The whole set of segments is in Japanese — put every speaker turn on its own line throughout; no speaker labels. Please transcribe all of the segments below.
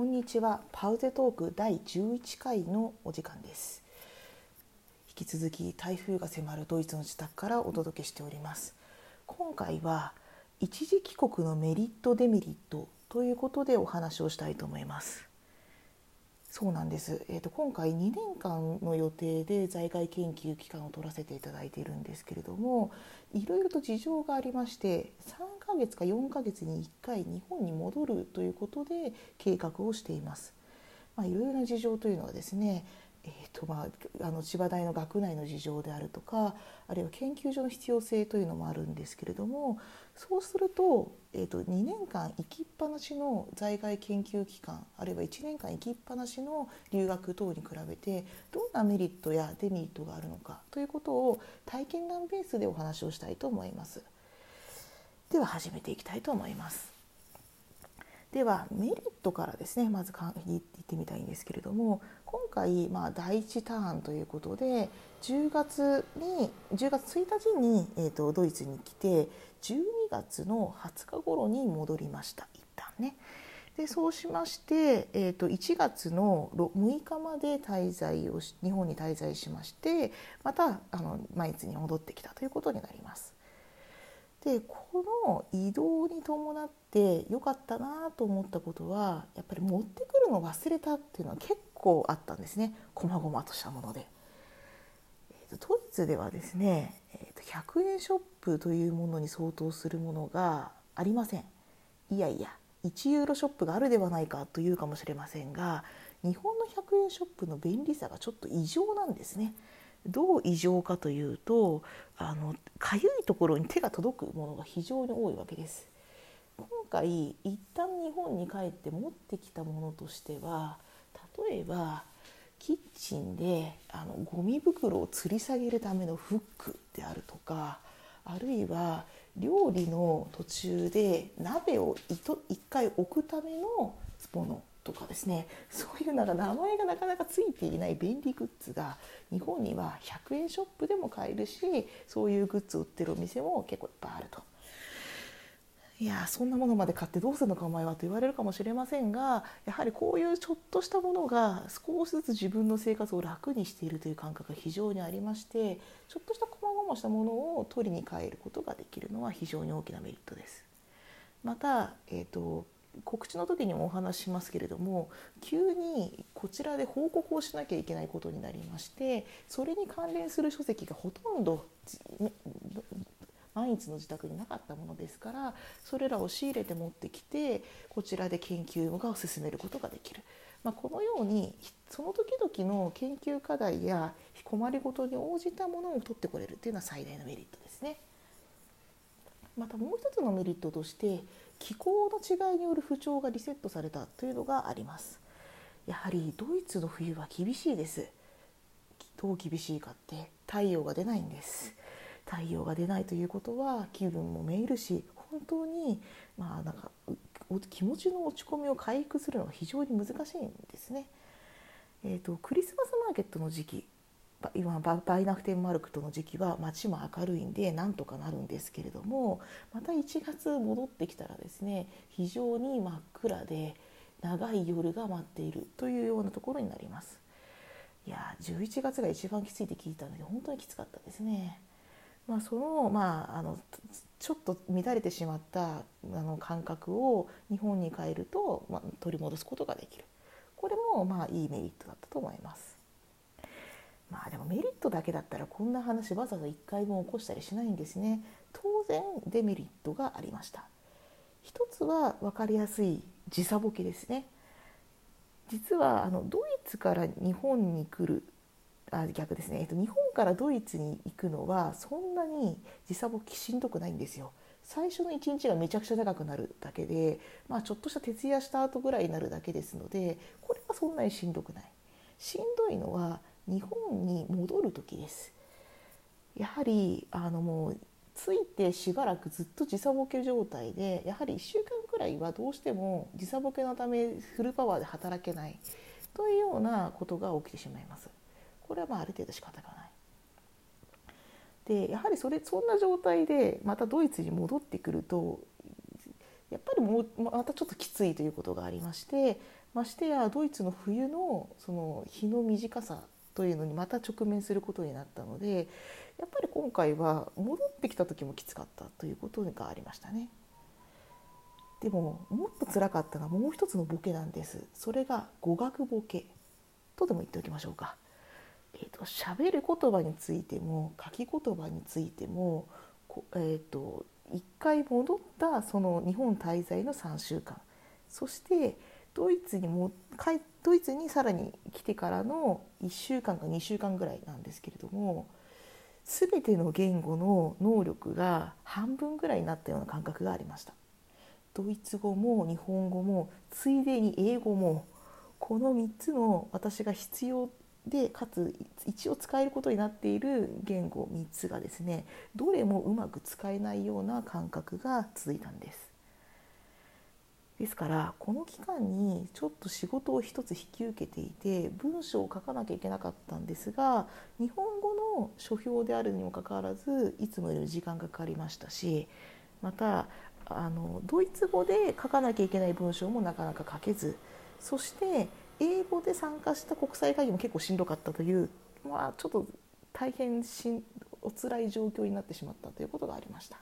こんにちは。パウゼトーク第11回のお時間です。引き続き台風が迫るドイツの自宅からお届けしております。今回は一時帰国のメリットデメリットということでお話をしたいと思います。そうなんです、えーと、今回2年間の予定で在外研究期間を取らせていただいているんですけれどもいろいろと事情がありまして3ヶ月か4ヶ月に1回日本に戻るということで計画をしています。まあ、いろいろな事情というのはですねえーとまあ、あの千葉大の学内の事情であるとかあるいは研究所の必要性というのもあるんですけれどもそうすると,、えーと、2年間行きっぱなしの在外研究機関あるいは1年間行きっぱなしの留学等に比べてどんなメリットやデメリットがあるのかということを体験談ベースでお話をしたいと思います。では始めていきたいと思います。ではメリットからですねまず言ってみたいんですけれども今回、まあ、第1ターンということで10月に10月1日に、えーと、ドイツに来て12月の20日頃に戻りました一旦ね。でそうしまして、えーと、1月の6日まで滞在をし日本に滞在しましてまたあの毎日に戻ってきたということになります。でこの移動に伴って良かったなと思ったことはやっぱり持ってくるの忘れたっていうのは結構あったんですね細々としたもので。えーと、ドイツではですね、えーと、100円ショップというものに相当するものがありません。いやいや1ユーロショップがあるではないかというかもしれませんが日本の100円ショップの便利さがちょっと異常なんですね。どう異常かというとあのかゆいところに手が届くものが非常に多いわけです。今回一旦日本に帰って持ってきたものとしては例えばキッチンであのゴミ袋を吊り下げるためのフックであるとかあるいは料理の途中で鍋を一回置くためのものとかですねそういうなんか名前がなかなかついていない便利グッズが日本には100円ショップでも買えるしそういうグッズを売ってるお店も結構いっぱいあると。いやそんなものまで買ってどうするのかお前はと言われるかもしれませんがやはりこういうちょっとしたものが少しずつ自分の生活を楽にしているという感覚が非常にありましてちょっとした細々したものを取りに帰ることができるのは非常に大きなメリットです。また、えーと告知の時にもお話ししますけれども急にこちらで報告をしなきゃいけないことになりましてそれに関連する書籍がほとんど毎日の自宅になかったものですからそれらを仕入れて持ってきてこちらで研究が進めることができる。まあ、このようにその時々の研究課題や困りごとに応じたものを取ってこれるというのは最大のメリットですね。またもう一つのメリットとして気候の違いによる不調がリセットされたというのがあります。やはりドイツの冬は厳しいです。どう厳しいかって太陽が出ないんです。太陽が出ないということは気分もめいるし本当にまあなんか気持ちの落ち込みを回復するのが非常に難しいんですね。えーと、とクリスマスマーケットの時期今バイナフテンマルクとの時期は街も明るいんでなんとかなるんですけれどもまた1月戻ってきたらですね非常に真っ暗で長い夜が待っているというようなところになります。いや11月が一番きついって聞いたので本当にきつかったですね。まあ、その,、まあ、あのちょっと乱れてしまったあの感覚を日本に帰ると、まあ、取り戻すことができるこれもまあいいメリットだったと思います。まあでもメリットだけだったらこんな話わざわざ1回も起こしたりしないんですね。当然デメリットがありました。一つは分かりやすい時差ボケですね。実はあのドイツから日本に来るあ逆ですね、えっと、日本からドイツに行くのはそんなに時差ボケしんどくないんですよ。最初の1日がめちゃくちゃ長くなるだけで、まあ、ちょっとした徹夜した後ぐらいになるだけですのでこれはそんなにしんどくない。しんどいのは日本に戻る時ですやはりあのもうついてしばらくずっと時差ボケ状態でやはり1週間くらいはどうしても時差ボケのためフルパワーで働けないというようなことが起きてしまいます。これはまあある程度仕方がない。でやはりそれそんな状態でまたドイツに戻ってくるとやっぱりもうまたちょっときついということがありましてましてやドイツの冬のその日の短さというのにまた直面することになったのでやっぱり今回は戻ってきた時もきつかったということがありましたね。でももっと辛かったのはもう一つのボケなんですそれが語学ボケとでも言っておきましょうか。えーと、喋る言葉についても書き言葉についてもえーと、1回戻ったその日本滞在の3週間そしてドイツにもドイツにさらに来てからの1週間か2週間ぐらいなんですけれども全ての言語の能力が半分ぐらいになったような感覚がありました。ドイツ語も日本語もついでに英語もこの3つの私が必要でかつ一応使えることになっている言語3つがですねどれもうまく使えないような感覚が続いたんです。ですからこの期間にちょっと仕事を一つ引き受けていて文章を書かなきゃいけなかったんですが日本語の書評であるにもかかわらずいつもより時間がかかりましたしまたあのドイツ語で書かなきゃいけない文章もなかなか書けずそして英語で参加した国際会議も結構しんどかったという、まあ、ちょっと大変しんお辛い状況になってしまったということがありました。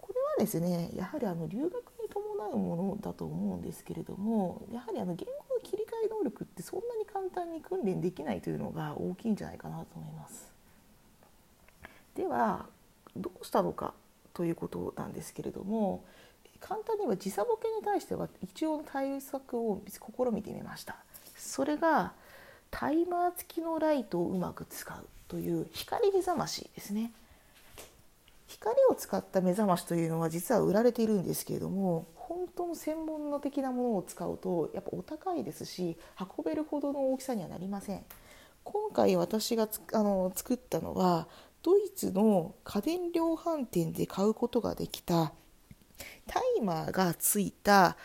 これはですねやはりあの留学うものだと思うんですけれどもやはりあの言語の切り替え能力ってそんなに簡単に訓練できないというのが大きいんじゃないかなと思います。ではどうしたのかということなんですけれども簡単に言えば時差ボケに対しては一応対策を試みてみましたそれがタイマー付きのライトをうまく使うという光目覚ましですね光を使った目覚ましというのは実は売られているんですけれども本当の専門の的なものを使うとやっぱお高いですし運べるほどの大きさにはなりません今回私があの作ったのはドイツの家電量販店で買うことができたタイマーがついた、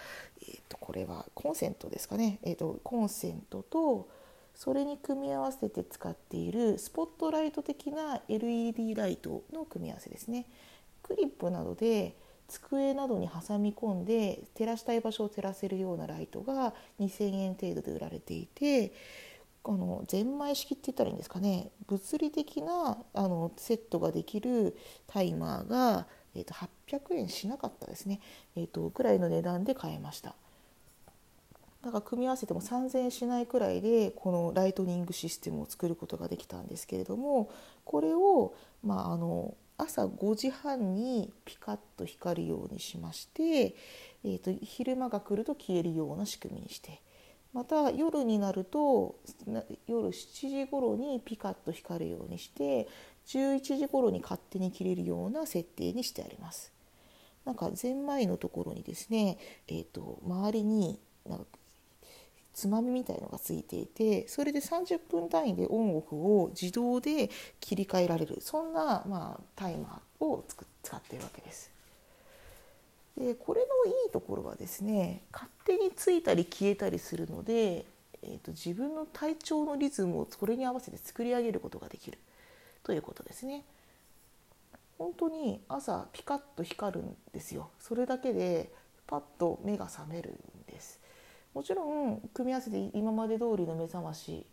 えー、とこれはコンセントですかね、えー、とコンセントとそれに組み合わせて使っているスポットライト的な LED ライトの組み合わせですね。クリップなどで机などに挟み込んで照らしたい場所を照らせるようなライトが2,000円程度で売られていてあのゼンマイ式って言ったらいいんですかね。物理的なあのセットができるタイマーがえー、と800円しなかったですね、えー、とくらいの値段で買えました。だから組み合わせても3000円しないくらいでこのライトニングシステムを作ることができたんですけれどもこれを、まあ、あの朝5時半にピカッと光るようにしまして、えー、と昼間が来ると消えるような仕組みにしてまた夜になると夜7時頃にピカッと光るようにして11時頃に勝手に切れるような設定にしてあります。なんかゼンマイのところにですね、えーと、周りになんかつまみみたいのがついていてそれで30分単位でオンオフを自動で切り替えられるそんな、まあ、タイマーを使っているわけです。でこれのいいところはですね勝手についたり消えたりするので、えーと自分の体調のリズムをそれに合わせて作り上げることができる。ということですね。本当に朝ピカッと光るんですよ。それだけでパッと目が覚めるん。もちろん組み合わせて今まで通りの目覚まし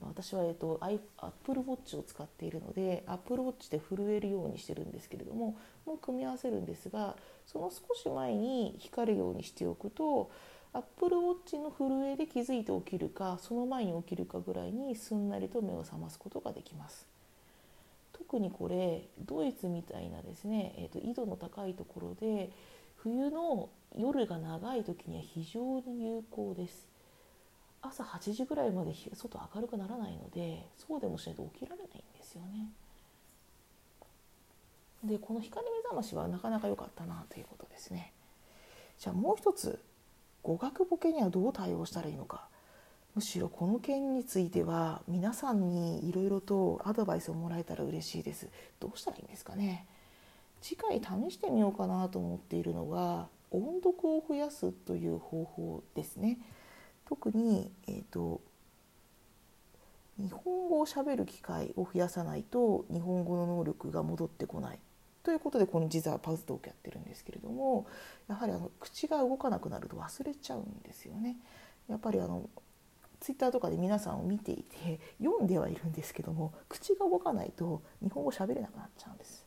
私は、えっと、アップルウォッチを使っているのでアップルウォッチで震えるようにしてるんですけれどももう組み合わせるんですがその少し前に光るようにしておくとアップルウォッチの震えで気づいて起きるかその前に起きるかぐらいにすんなりと目を覚ますことができます。特にこれドイツみたいなですね、えーと、緯度の高いところで冬の夜が長い時には非常に有効です。朝8時ぐらいまで外明るくならないのでそうでもしないと起きられないんですよね。でこの光目覚ましはなかなか良かったなということですね。じゃあもう一つ語学ボケにはどう対応したらいいのか。むしろこの件については皆さんにいろいろとアドバイスをもらえたら嬉しいです。どうしたらいいんですかね。次回試してみようかなと思っているのが音読を増やすという方法ですね特に、えーと、日本語をしゃべる機会を増やさないと日本語の能力が戻ってこないということでこの実はパズトークやってるんですけれどもやはりあの口が動かなくなると忘れちゃうんですよね。やっぱりあのツイッターとかで皆さんを見ていて読んではいるんですけども口が動かないと日本語喋れなくなっちゃうんです。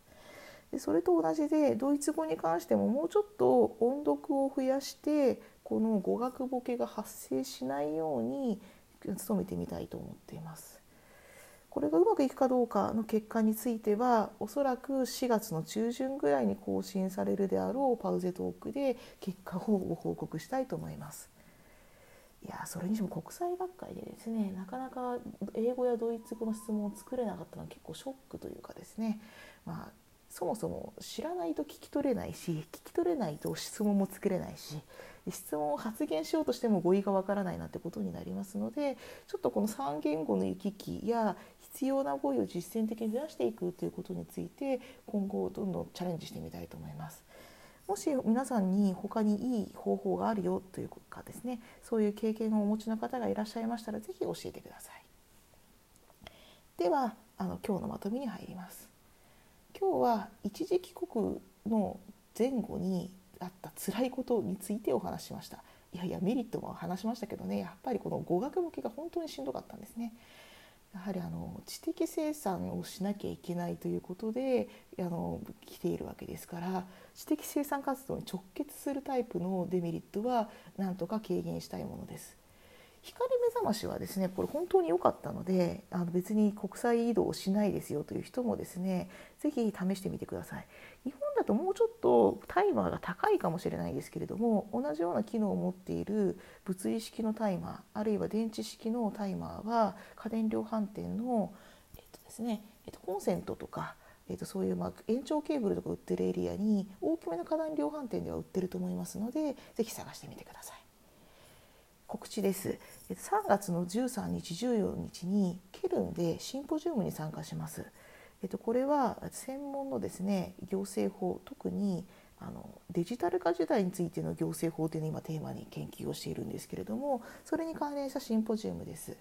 でそれと同じでドイツ語に関してももうちょっと音読を増やしてこの語学ボケが発生しないように努めてみたいと思っています。これがうまくいくかどうかの結果についてはおそらく4月の中旬ぐらいに更新されるであろうパウゼトークで結果をご報告したいと思います。いやそれにしても国際学会でですねなかなか英語やドイツ語の質問を作れなかったのは結構ショックというかですね、まあ、そもそも知らないと聞き取れないし聞き取れないと質問も作れないし質問を発言しようとしても語彙がわからないなってことになりますのでちょっとこの3言語の行き来や必要な語彙を実践的に増やしていくということについて今後どんどんチャレンジしてみたいと思います。もし皆さんに他にいい方法があるよというかですねそういう経験をお持ちの方がいらっしゃいましたら是非教えてください。ではあの今日のまとめに入ります。今日は一時帰国の前後にあった辛いことについてお話しました。いやいやメリットも話しましたけどねやっぱりこの語学向けが本当にしんどかったんですね。やはりあの知的生産をしなきゃいけないということであの来ているわけですから知的生産活動に直結するタイプのデメリットはなんとか軽減したいものです。光目覚ましはですねこれ本当に良かったのであの別に国際移動をしないですよという人もですね是非試してみてください日本だともうちょっとタイマーが高いかもしれないですけれども同じような機能を持っている物理式のタイマーあるいは電池式のタイマーは家電量販店の、えっとですねえっと、コンセントとかえー、とそういうま延長ケーブルとか売ってるエリアに大きめの家電量販店では売ってると思いますので是非探してみてください。告知です。3月の13日、14日にケルンでシンポジウムに参加します。えっと、これは専門のですね行政法特にあのデジタル化時代についての行政法というのを今テーマに研究をしているんですけれどもそれに関連したシンポジウムです。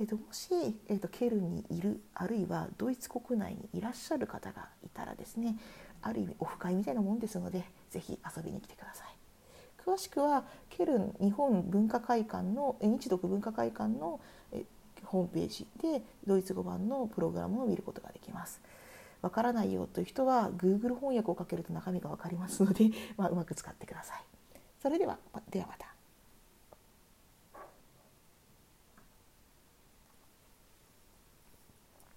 えっと、もし、えっと、ケルンにいるあるいはドイツ国内にいらっしゃる方がいたらですねある意味オフ会みたいなもんですので是非遊びに来てください。詳しくはケルン日本文化会館の日独文化会館のホームページでドイツ語版のプログラムを見ることができます。わからないよという人は Google 翻訳をかけると中身がわかりますので、まあ、うまく使ってください。それではではまた。